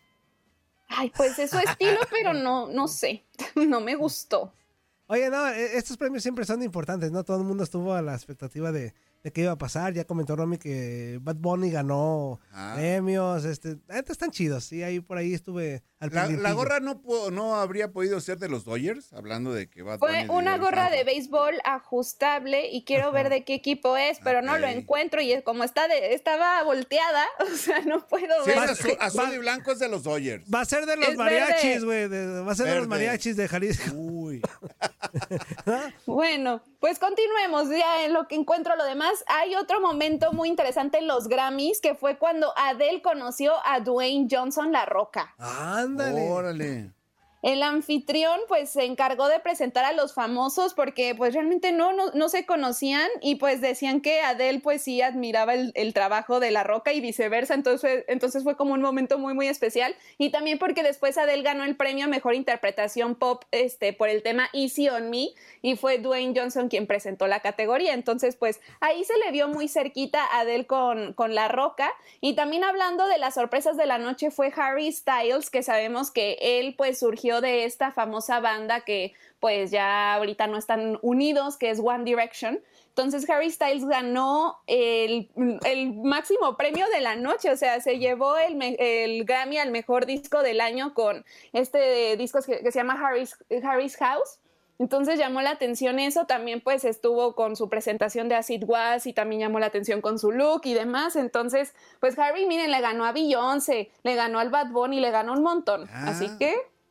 Ay, pues es su estilo, pero no, no sé, (laughs) no me gustó. Oye, no, e, estos premios siempre son importantes, ¿no? Todo el mundo estuvo a la expectativa de, de qué iba a pasar. Ya comentó Romy que Bad Bunny ganó ah. premios. Este, están chidos. Y ahí por ahí estuve al la, la, gorra no, no habría podido ser de los Dodgers, hablando de que Bad Fue una gorra de béisbol ajustable y quiero ver de qué equipo es, pero no lo encuentro y como está de, estaba volteada, (laughs) o sea, no puedo ver. Azul, azul, y blanco es de los Dodgers. Va a ser de los mariachis, güey. Va a ser de los mariachis de Jalisco. Uy. (laughs) bueno, pues continuemos ya en lo que encuentro lo demás hay otro momento muy interesante en los Grammys, que fue cuando Adele conoció a Dwayne Johnson La Roca. Ándale. Órale. El anfitrión pues se encargó de presentar a los famosos porque pues realmente no, no, se conocían y pues decían que Adele pues sí admiraba el, trabajo de La Roca y viceversa, entonces, entonces fue como un momento muy muy especial. Y también porque después Adele ganó el premio a Mejor Interpretación Pop este, por el tema Easy on Me y fue Dwayne Johnson quien presentó la categoría, entonces pues ahí se le vio muy cerquita a Adele con, con La Roca. Y también hablando de las sorpresas de la noche fue Harry Styles que sabemos que él pues surgió de esta famosa banda que pues ya ahorita no están unidos, que es One Direction. Entonces Harry Styles ganó el, máximo premio de la noche, o sea, se llevó el, Grammy al mejor disco del año con este disco que, se llama Harry's, Harry's House. Entonces llamó la atención eso, también pues estuvo con su presentación de Acid Was y también llamó la atención con su look y demás. Entonces, pues Harry, miren, le ganó a Beyoncé, le ganó al Bad Bunny, le ganó un montón. Así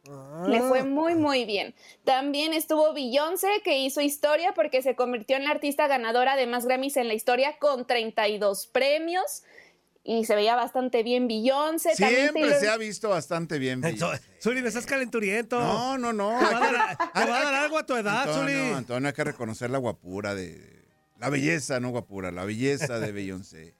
ah. le fue ah. muy, muy bien. También estuvo Beyoncé, que hizo historia porque se convirtió en la artista ganadora de más Grammys en la historia con 32 premios. Y se veía bastante bien Beyoncé. Siempre se ha visto bastante bien Zuli, me estás calenturiento. No, no, no. Te va a dar, algo a tu edad, Antonio, Antonio, hay que reconocer la guapura de... La belleza, no guapura, la belleza de Beyoncé.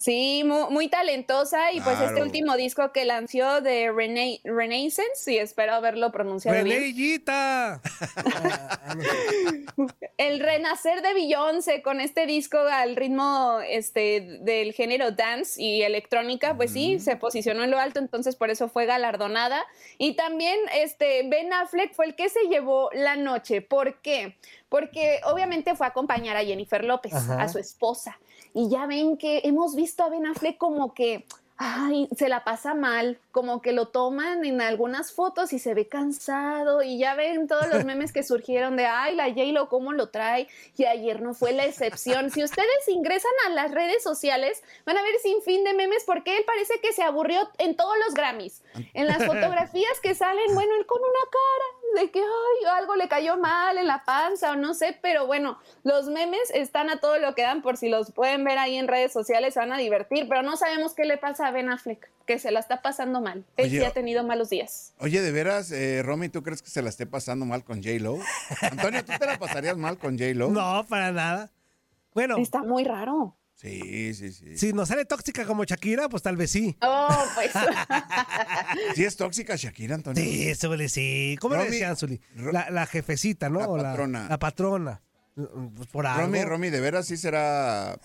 Sí, muy, talentosa y pues este último disco que lanzó de Rena Renaissance y espero haberlo pronunciado bien. (laughs) (laughs) El renacer de Beyoncé con este disco al ritmo este del género dance y electrónica, pues sí, se posicionó en lo alto, entonces por eso fue galardonada y también este Ben Affleck fue el que se llevó la noche. ¿Por qué? Porque obviamente fue a acompañar a Jennifer López, a su esposa y ya ven que hemos visto a Ben Affleck como que ay, se la pasa mal, como que lo toman en algunas fotos y se ve cansado y ya ven todos los (laughs) memes que surgieron de, ay, la J-Lo cómo lo trae y ayer no fue la excepción. Si ustedes ingresan a las redes sociales, van a ver sin fin de memes porque él parece que se aburrió en todos los Grammys. En las (laughs) fotografías que salen, bueno, él con una cara de que, ay, algo le cayó mal en la panza o no sé, pero bueno, los memes están a todo lo que dan por si los pueden ver ahí en redes sociales, se van a divertir, pero no sabemos qué le pasa Ben Affleck, que se la está pasando mal. Él sí ha tenido malos días. Oye, de veras, eh, Romy, ¿tú crees que se la esté pasando mal con J-Lo? Antonio, ¿tú te la pasarías mal con J-Lo? (laughs) No, para nada. Bueno. Está muy raro. Sí, sí, sí. Si no sale tóxica como Shakira, pues tal vez sí. Oh, pues. (laughs) ¿Sí es tóxica Shakira, Antonio? Sí, suele sí. ¿Cómo le decían, Zuli? La, jefecita, ¿no? La patrona. La, patrona. Pues por algo. Romy, Romy, ¿de veras sí será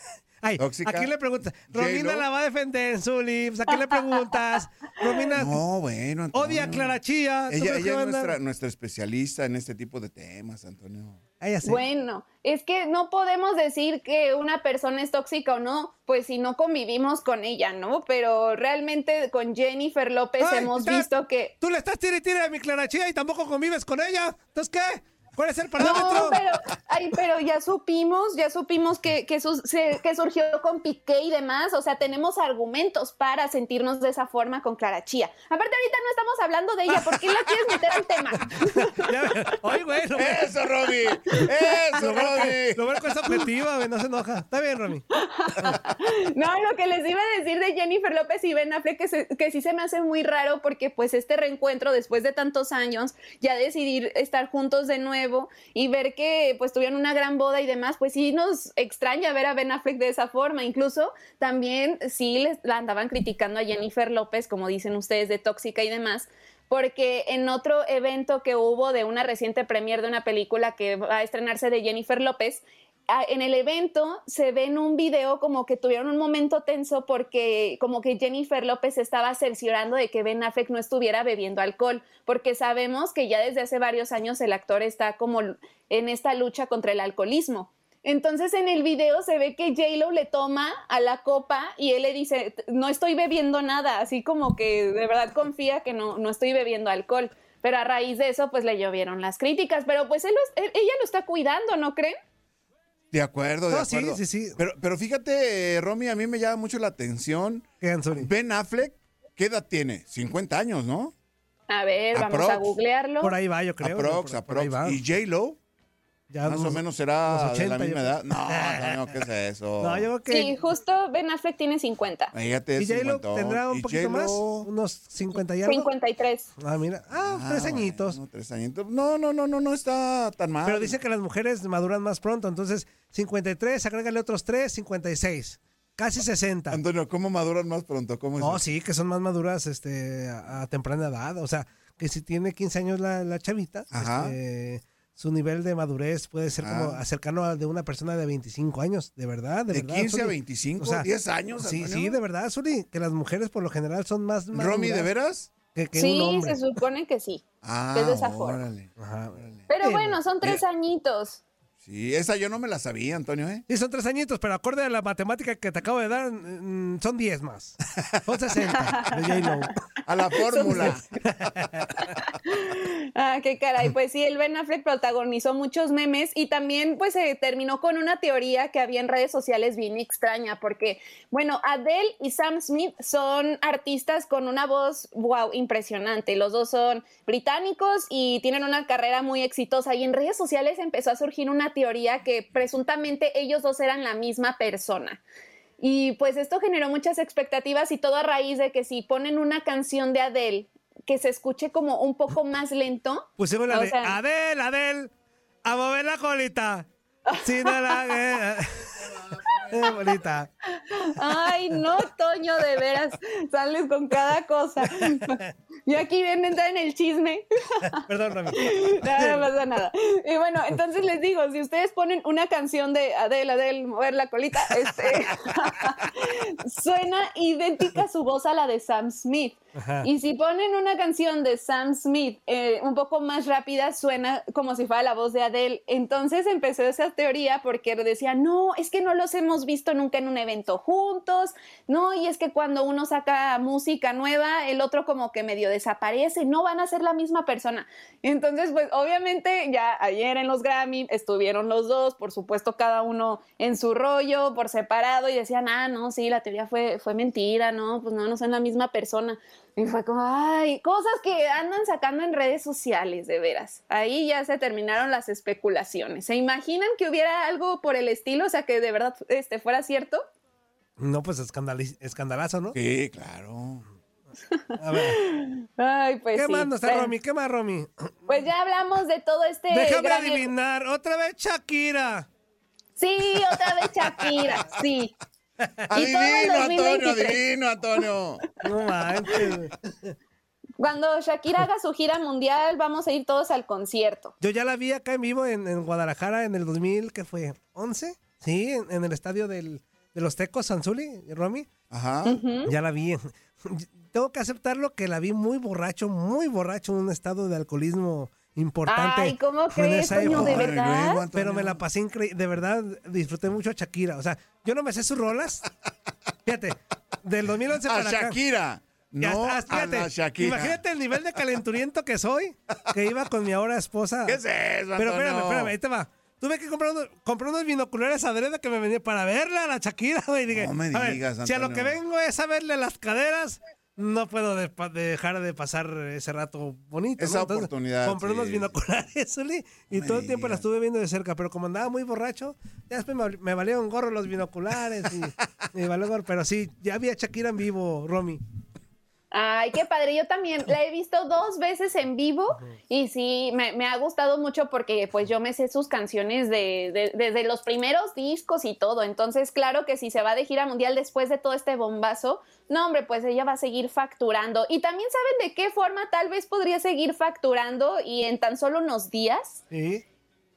Ay, ¿a quién le preguntas? Romina la va a defender, Zuli. Pues, ¿A quién le preguntas? Romina. No, bueno. Odia a Clara Chía. Ella, ella es nuestra, nuestra, especialista en este tipo de temas, Antonio. Bueno, es que no podemos decir que una persona es tóxica o no, pues si no convivimos con ella, ¿no? Pero realmente con Jennifer López hemos visto que. Tú le estás tirando a mi Clara Chía y tampoco convives con ella. Entonces, ¿qué? ¿Cuál es el No, parámetro? pero, ay, pero ya supimos, ya supimos que, que, se- que surgió con Piqué y demás. O sea, tenemos argumentos para sentirnos de esa forma con Clara Chía. Aparte, ahorita no estamos hablando de ella. ¿Por qué la quieres meter al tema? Oye, güey. Lo Eso, Romy. Eso, Romy. Lo bueno que es objetiva, güey, no se enoja. Está bien, Romy. No, lo que les iba a decir de Jennifer López y Ben Affleck que, se- que sí se me hace muy raro porque pues este reencuentro después de tantos años, ya decidir estar juntos de nuevo y ver que pues tuvieron una gran boda y demás, pues sí nos extraña ver a Ben Affleck de esa forma. Incluso también sí les la andaban criticando a Jennifer López, como dicen ustedes, de tóxica y demás. Porque en otro evento que hubo de una reciente premier de una película que va a estrenarse de Jennifer López, en el evento se ve en un video como que tuvieron un momento tenso porque como que Jennifer López estaba cerciorando de que Ben Affleck no estuviera bebiendo alcohol, porque sabemos que ya desde hace varios años el actor está como en esta lucha contra el alcoholismo. Entonces en el video se ve que J-Lo le toma a la copa y él le dice, no estoy bebiendo nada, así como que de verdad confía que no, no estoy bebiendo alcohol. Pero a raíz de eso, pues le llovieron las críticas. Pero pues él ella lo está cuidando, ¿no creen? De acuerdo, de No, sí, acuerdo. sí, sí. Pero, pero fíjate, Romy, a mí me llama mucho la atención. Ben Affleck, ¿qué edad tiene? 50 años, ¿no? A ver, vamos a googlearlo. Por ahí va, yo creo. Aprox, por aprox. ¿Y J-Lo? Ya Más unos- o menos será unos de 80, la misma yo edad. No, no, ¿qué es eso? (laughs) No, yo creo que. Sí, justo Ben Affleck tiene 50. Fíjate, ¿Y J-Lo 50. tendrá un ¿Y poquito más? ¿Unos 50 y algo? 53. Ah, mira. Ah, tres añitos. bueno, tres añitos. No, no, no, no, no está tan mal. Pero dicen que las mujeres maduran más pronto, entonces 53, agrégale otros 3, 56. Casi 60. Antonio, ¿cómo maduran más pronto? ¿Cómo es No, eso? sí, que son más maduras este, a, a temprana edad. O sea, que si tiene 15 años la, la chavita, Ajá. este, su nivel de madurez puede ser como Ah. cercano al de una persona de 25 años. De verdad, de, ¿De verdad. 15 a Zuli. 25? 10 años, Sí, Antonio. sí, de verdad, Zuli, que las mujeres por lo general son más maduras. ¿Romy, de veras? Que, que Sí, un hombre. se supone que sí. Ah, Es de esa forma. órale. Pero bueno, son tres añitos. Sí, esa yo no me la sabía, Antonio, ¿eh? Sí, son tres añitos, pero acorde a la matemática que te acabo de dar, mm, son 10 más. Son 60 (laughs) de. A la fórmula. Ah, qué caray. Pues sí, el Ben Affleck protagonizó muchos memes y también pues se terminó con una teoría que había en redes sociales bien extraña porque, bueno, Adele y Sam Smith son artistas con una voz, wow, impresionante. Los dos son británicos y tienen una carrera muy exitosa y en redes sociales empezó a surgir una teoría que presuntamente ellos dos eran la misma persona. Y pues esto generó muchas expectativas y todo a raíz de que si ponen una canción de Adele que se escuche como un poco más lento. Pusimos la o de sea, Adel, Adel, a mover la colita. Si no la. Eh, (laughs) bonita. Ay, no, Toño, de veras, sales con cada cosa. Y aquí viene a entrar en el chisme. (laughs) Perdón, Rami. No, no pasa nada. Y bueno, entonces les digo, si ustedes ponen una canción de Adele, Adele, mover la colita, este, (laughs) suena idéntica su voz a la de Sam Smith. Ajá. Y si ponen una canción de Sam Smith eh, un poco más rápida, suena como si fuera la voz de Adele. Entonces empezó esa teoría porque decía, no, es que no los hemos visto nunca en un evento juntos, no, y es que cuando uno saca música nueva, el otro como que medio desaparece, no van a ser la misma persona. Entonces, pues obviamente ya ayer en los Grammy estuvieron los dos, por supuesto cada uno en su rollo, por separado, y decían, ah, no, sí, la teoría fue, fue mentira, no, pues no, no son la misma persona. Y fue como, ay, cosas que andan sacando en redes sociales, de veras. Ahí ya se terminaron las especulaciones. ¿Se imaginan que hubiera algo por el estilo? O sea, que de verdad este, fuera cierto. No, pues escandalazo, ¿no? Sí, claro. A ver. Ay, pues ¿Qué sí. más no está Bueno, Romy? ¿Qué más, Romy? Pues ya hablamos de todo este Déjame gran- adivinar. Otra vez Shakira. Sí, otra vez Shakira, sí. Adivino, Antonio, 2023. adivino, Antonio. No manches. Cuando Shakira haga su gira mundial, vamos a ir todos al concierto. Yo ya la vi acá en vivo en, en Guadalajara en el 2000, ¿qué fue? ¿11? Sí, en, en el estadio del, de los Tecos, Sanzuli, Romy. Ajá. Ya la vi. (laughs) Tengo que aceptarlo que la vi muy borracho, muy borracho, en un estado de alcoholismo importante. Ay, ¿cómo crees? ¿De verdad? Pero me la pasé increíble. De verdad, disfruté mucho a Shakira. O sea, yo no me sé sus rolas. Fíjate, del 2011 (laughs) A para acá. Shakira. No hasta- hasta- a fíjate, la Shakira. Imagínate el nivel de calenturiento que soy, que iba con mi ahora esposa. ¿Qué es eso, Pero espérame, espérame, ahí te va. Tuve que comprar unos, comprar unos binoculares adrede que me venía para verla a la Shakira, güey. Dije, No me a ver, digas, si a lo que vengo es a verle las caderas, no puedo de- dejar de pasar ese rato bonito. Esa ¿no? Entonces, oportunidad, Compré unos binoculares, (laughs) Uli, y todo el tiempo la estuve viendo de cerca, pero como andaba muy borracho, ya después me, me valieron gorro los binoculares y (laughs) me valió gorro. Pero sí, ya vi a Shakira en vivo, Romy. Ay, qué padre. Yo también la he visto dos veces en vivo y sí, me, me ha gustado mucho porque pues yo me sé sus canciones de, de- desde los primeros discos y todo. Entonces, claro que si se va de gira mundial después de todo este bombazo, no, hombre, pues ella va a seguir facturando. Y también saben de qué forma tal vez podría seguir facturando y en tan solo unos días. Sí.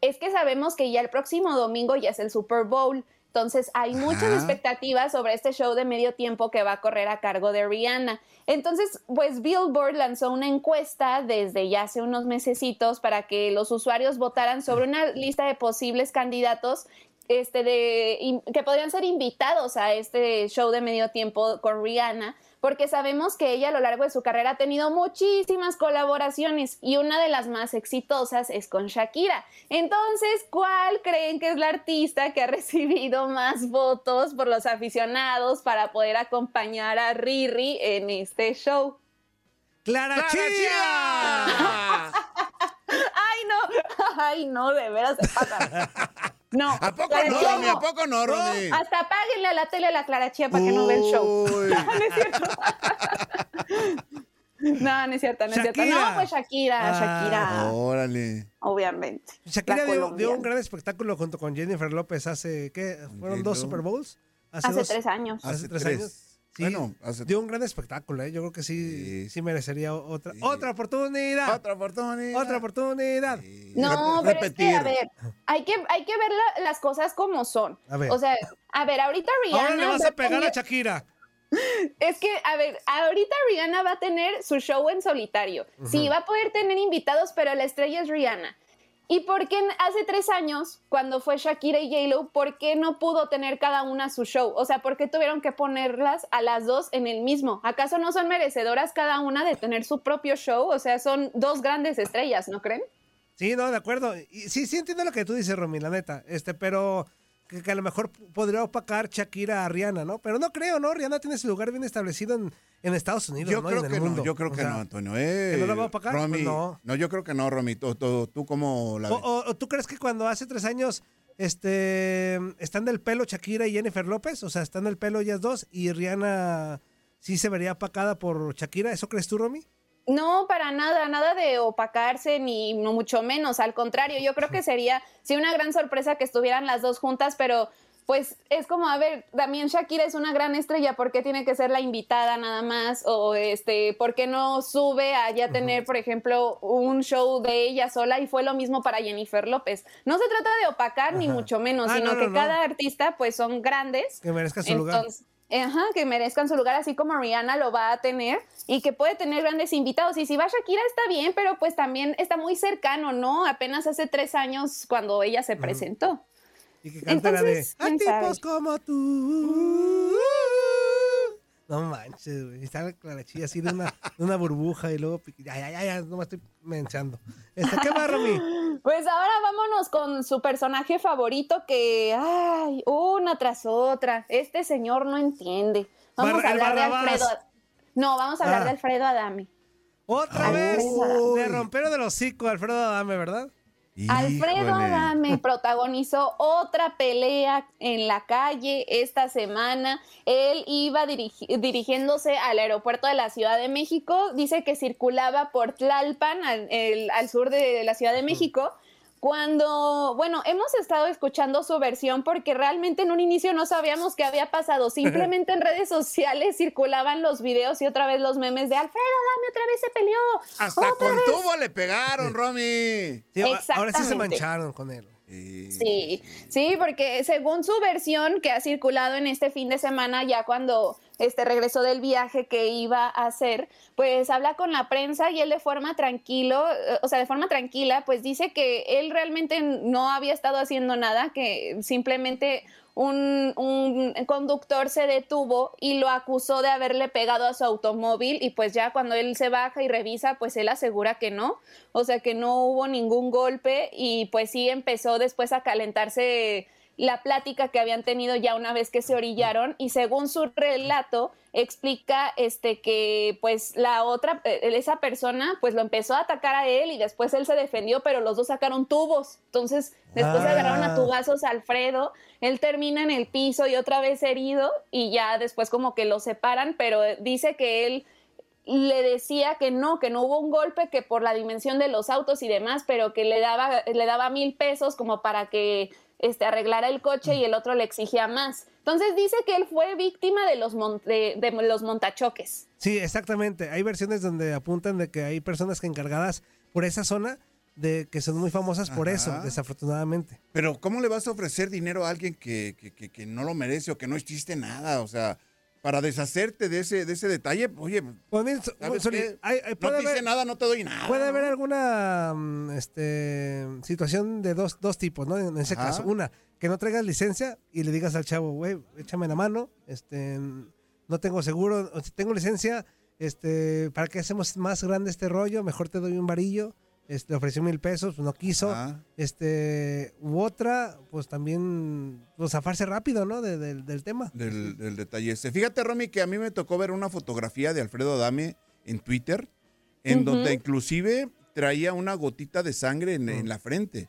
Es que sabemos que ya el próximo domingo ya es el Super Bowl. Entonces hay muchas Ajá. expectativas sobre este show de medio tiempo que va a correr a cargo de Rihanna. Entonces, pues Billboard lanzó una encuesta desde ya hace unos mesecitos para que los usuarios votaran sobre una lista de posibles candidatos este de que podrían ser invitados a este show de medio tiempo con Rihanna, porque sabemos que ella a lo largo de su carrera ha tenido muchísimas colaboraciones y una de las más exitosas es con Shakira. Entonces, ¿cuál creen que es la artista que ha (laughs) recibido más votos por los aficionados para poder acompañar a Riri en este show? ¡Clara, Chía! (laughs) ¡Ay, no! ¡Ay, no! De veras se pasa. (laughs) No. ¿A poco no, Romy? ¿A poco no, Romy? Hasta apáguenle a la tele a la Clara Chía para que no vea el show. (laughs) No, no es cierto. (laughs) No, no es cierto, no es cierto. Shakira. No, pues Shakira, Ah. Shakira, Órale. obviamente. Shakira La dio, dio colombiana. un gran espectáculo junto con Jennifer López hace, ¿qué? ¿Fueron dos J-Lo. Super Bowls? Hace dos- tres años. Hace, Hace tres, tres. años. Sí, Bueno, hace- dio un gran espectáculo, ¿eh? Yo creo que sí, sí, merecería otra, otra oportunidad. Otra oportunidad. Otra oportunidad. No, pero es que, a ver, hay que, hay que ver la- las cosas como son. A ver. O sea, a ver, ahorita Rihanna... Ahora le vas va a pegar a Shakira. (laughs) Es que, a ver, ahorita Rihanna va a tener su show en solitario. Sí, va a poder tener invitados, pero la estrella es Rihanna. ¿Y por qué hace tres años, cuando fue Shakira y J-Lo, por qué no pudo tener cada una su show? O sea, ¿por qué tuvieron que ponerlas a las dos en el mismo? ¿Acaso no son merecedoras cada una de tener su propio show? O sea, son dos grandes estrellas, ¿no creen? Sí, no, de acuerdo. Y sí, sí entiendo lo que tú dices, Romy, la neta. Este, pero que, que a lo mejor podría opacar Shakira a Rihanna, ¿no? Pero no creo, ¿no? Rihanna tiene su lugar bien establecido en, en Estados Unidos, Yo ¿no? Y creo en que el no, yo creo O que sea, no, Antonio. Eh, ¿que no la va a opacar? Romy, Pues no. no, yo creo que no, Romy. ¿Tú, tú, tú cómo la o- o tú crees que cuando hace tres años este, están del pelo Shakira y Jennifer López? O sea, están del pelo ellas dos y Rihanna sí se vería apacada por Shakira. ¿Eso crees tú, Romy? No, para nada, nada de opacarse ni no mucho menos, al contrario, yo creo que sería sí una gran sorpresa que estuvieran las dos juntas, pero pues es como, a ver, también Shakira es una gran estrella, ¿por qué tiene que ser la invitada nada más? O este, ¿por qué no sube a ya tener, por ejemplo, un show de ella sola? Y fue lo mismo para Jennifer López. No se trata de opacar ni mucho menos, Ah, sino no, no, que no. cada artista pues son grandes Que merezca su lugar. Entonces, Ajá, que merezcan su lugar así como Rihanna lo va a tener y que puede tener grandes invitados. Y si va Shakira está bien, pero pues también está muy cercano, ¿no? Apenas hace tres años cuando ella se presentó. Y que canta la de Entonces, A tipos como tú. No manches, güey. Está la clarachilla así de una, de una burbuja y luego. Ya, ya, ya, ya, no me estoy menchando. Este, ¿Qué más, Romy? (laughs) Pues ahora vámonos con su personaje favorito que, ay, una tras otra. Este señor no entiende. Vamos Bar- a hablar de. Alfredo. No, vamos a hablar Ah. de Alfredo Adame. Otra Alfredo vez Adame. le rompieron el hocico a Alfredo Adame, ¿verdad? Alfredo Adame protagonizó otra pelea en la calle esta semana. Él iba dirigi- dirigiéndose al aeropuerto de la Ciudad de México. Dice que circulaba por Tlalpan, al, el- al sur de la Ciudad de México. Cuando, bueno, hemos estado escuchando su versión porque realmente en un inicio no sabíamos qué había pasado. Simplemente en redes sociales circulaban los videos y otra vez los memes de Alfredo Adame otra vez se peleó. Hasta otra con vez". tubo le pegaron, Romy. Sí, ahora sí se mancharon con él. Sí, sí, porque según su versión que ha circulado en este fin de semana, ya cuando este regresó del viaje que iba a hacer, pues habla con la prensa y él de forma tranquilo, eh, o sea, de forma tranquila, pues dice que él realmente no había estado haciendo nada, que simplemente un, un, conductor se detuvo y lo acusó de haberle pegado a su automóvil y pues ya cuando él se baja y revisa, pues él asegura que no, o sea que no hubo ningún golpe y pues sí empezó después a calentarse la plática que habían tenido ya una vez que se orillaron y según su relato explica este que pues la otra eh, esa persona pues lo empezó a atacar a él y después él se defendió pero los dos sacaron tubos entonces después se agarraron a Ah. tubazos a Alfredo él termina en el piso y otra vez herido y ya después como que lo separan pero dice que él le decía que no, que no hubo un golpe, que por la dimensión de los autos y demás, pero que le daba, le daba mil pesos como para que este, arreglara el coche y el otro le exigía más. Entonces dice que él fue víctima de los, mon- de, de los montachoques. Sí, exactamente. Hay versiones donde apuntan de que hay personas que encargadas por esa zona de que son muy famosas por eso, desafortunadamente. Pero ¿cómo le vas a ofrecer dinero a alguien que, que- que- que no lo merece o que no hiciste nada? O sea, para deshacerte de ese, de ese detalle, oye, no te hice haber- nada, no te doy nada. Puede haber alguna mm, este, situación de dos, dos tipos, ¿no? En ese Ajá. caso. Una, que no traigas licencia y le digas al chavo, güey, échame la mano, este, no tengo seguro, tengo licencia, este, ¿para qué hacemos más grande este rollo? Mejor te doy un varillo. Este, le ofreció mil pesos, pues no quiso. Ajá. Este, u otra, pues también, pues zafarse rápido, ¿no? De- del- del tema. del, del detalle ese. Fíjate, Romy, que a mí me tocó ver una fotografía de Alfredo Adame en Twitter, en donde inclusive traía una gotita de sangre en, en la frente.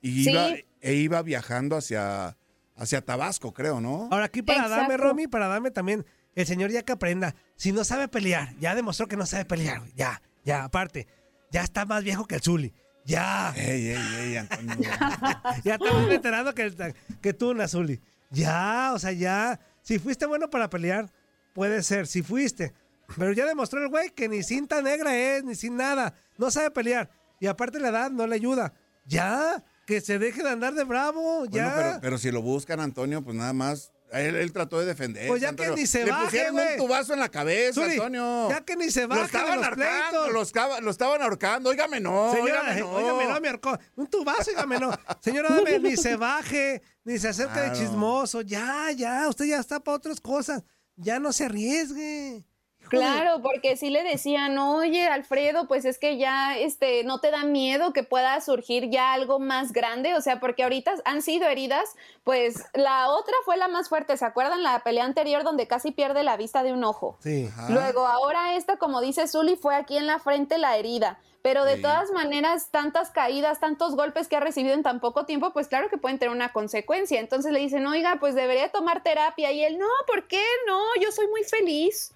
Y Sí. iba, e iba viajando hacia, hacia Tabasco, creo, ¿no? Ahora aquí para darme, Exacto. Romy, para darme también, el señor ya que aprenda, si no sabe pelear, ya demostró que no sabe pelear, ya, ya, aparte, ya está más viejo que el Zuli, ya, Ey, ey, ey, Antonio. (laughs) ya está más veterano que, el- que tú, Nazuli, ya, o sea, ya, si fuiste bueno para pelear, puede ser, si fuiste, pero ya demostró el güey que ni cinta negra es, ni sin nada, no sabe pelear, y aparte la edad no le ayuda, ya, que se deje de andar de bravo, ya. Bueno, pero, pero si lo buscan, Antonio, pues nada más. Él, él trató de defender. Pues ya que ni se Le baje, pusieron un tubazo en la cabeza, Antonio. ya que ni se Lo baje de estaban los pleitos. lo, estaba- lo estaban ahorcando. Óigame, no. Señora, óigame, no. óigame, no, me ahorcó. Un tubazo, óigame, no. Señora, dame, ni se baje, ni se acerque de chismoso. Ya, ya, usted ya está para otras cosas. Ya no se arriesgue. Claro, porque sí le decían, oye, Alfredo, pues es que ya este, no te da miedo que pueda surgir ya algo más grande, o sea, porque ahorita han sido heridas, pues la otra fue la más fuerte, ¿se acuerdan la pelea anterior donde casi pierde la vista de un ojo? Sí. Luego, ahora esta, como dice Zully, fue aquí en la frente la herida. Pero de Sí. todas maneras, tantas caídas, tantos golpes que ha recibido en tan poco tiempo, pues claro que pueden tener una consecuencia. Entonces le dicen, oiga, pues debería tomar terapia. Y él, no, ¿por qué? No, yo soy muy feliz.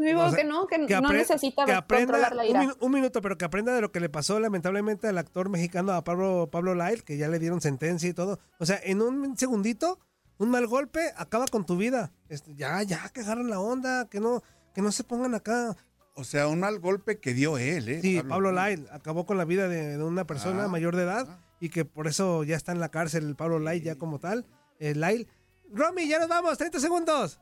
Digo O sea, que no, que, no apre- necesita que aprenda- controlar la un, ira. un minuto, pero que aprenda de lo que le pasó lamentablemente al actor mexicano a Pablo, Pablo Lyle, que ya le dieron sentencia y todo. O sea, en un segundito, un mal golpe acaba con tu vida. Este, ya, ya, que agarren la onda, que no, que no se pongan acá. O sea, un mal golpe que dio él, ¿eh? Sí, Pablo, Lyle acabó con la vida de, de una persona Ah, mayor de edad y que por eso ya está en la cárcel Pablo Lyle ya como tal. Eh, Lyle. Romy, ya nos vamos, 30 segundos.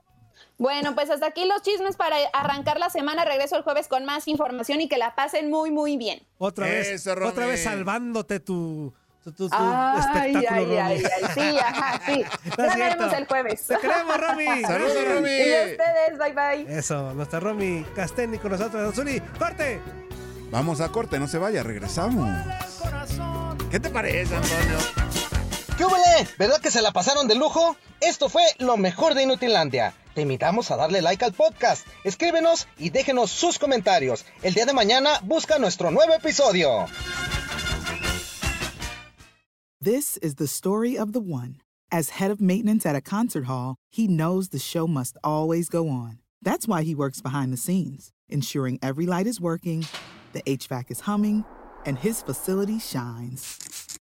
Bueno, pues hasta aquí los chismes para arrancar la semana. Regreso el jueves con más información y que la pasen muy, muy bien. Otra vez, Eso, otra vez salvándote tu, tu, tu- tu Ay, espectáculo, ay, Romy. ay, ay, sí, ajá, sí. No es (laughs) Ya veremos cierto. el jueves. Te queremos, Romy. (laughs) Saludos. Romy. Y a ustedes, bye bye. Eso, nuestra Romy Casteni con nosotros. Zuli, corte. Vamos a corte, no se vaya, regresamos. ¿Qué te parece, Antonio? ¿Qué hubole? ¿Verdad que se la pasaron de lujo? Esto fue lo mejor de Inutilandia. Te invitamos a darle like al podcast, escríbenos y déjenos sus comentarios. El día de mañana busca nuestro nuevo episodio. This is the story of the one. As head of maintenance at a concert hall, he knows the show must always go on. That's why he works behind the scenes, ensuring every light is working, the HVAC is humming, and his facility shines.